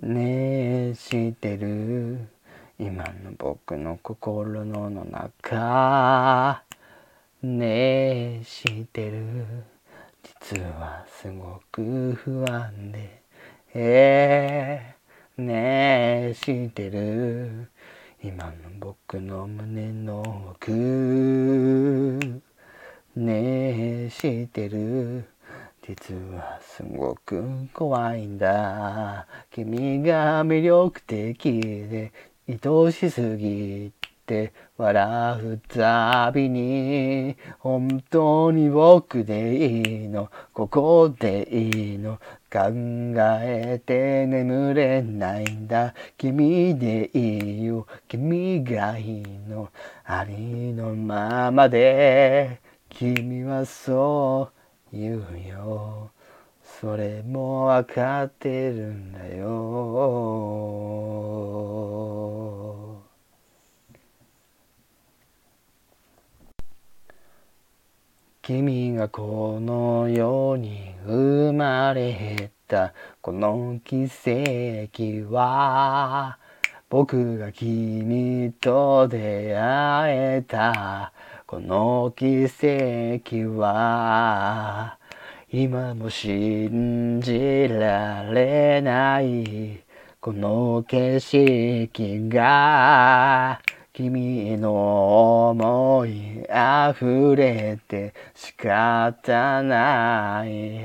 ねえ知ってる？今の僕の心の中。ねえ知ってる？実はすごく不安で。えー、ねえ知ってる？今の僕の胸の奥。ねえ知ってる？実はすごく怖いんだ。君が魅力的で愛しすぎて笑うたびに本当に僕でいいのここでいいの考えて眠れないんだ。君でいいよ君がいいのありのままで。君はそう言うよ。それもわかってるんだよ。君がこの世に生まれたこの奇跡は僕が君と出会えた。この奇跡は今も信じられない。この景色が君の思い溢れて仕方ない。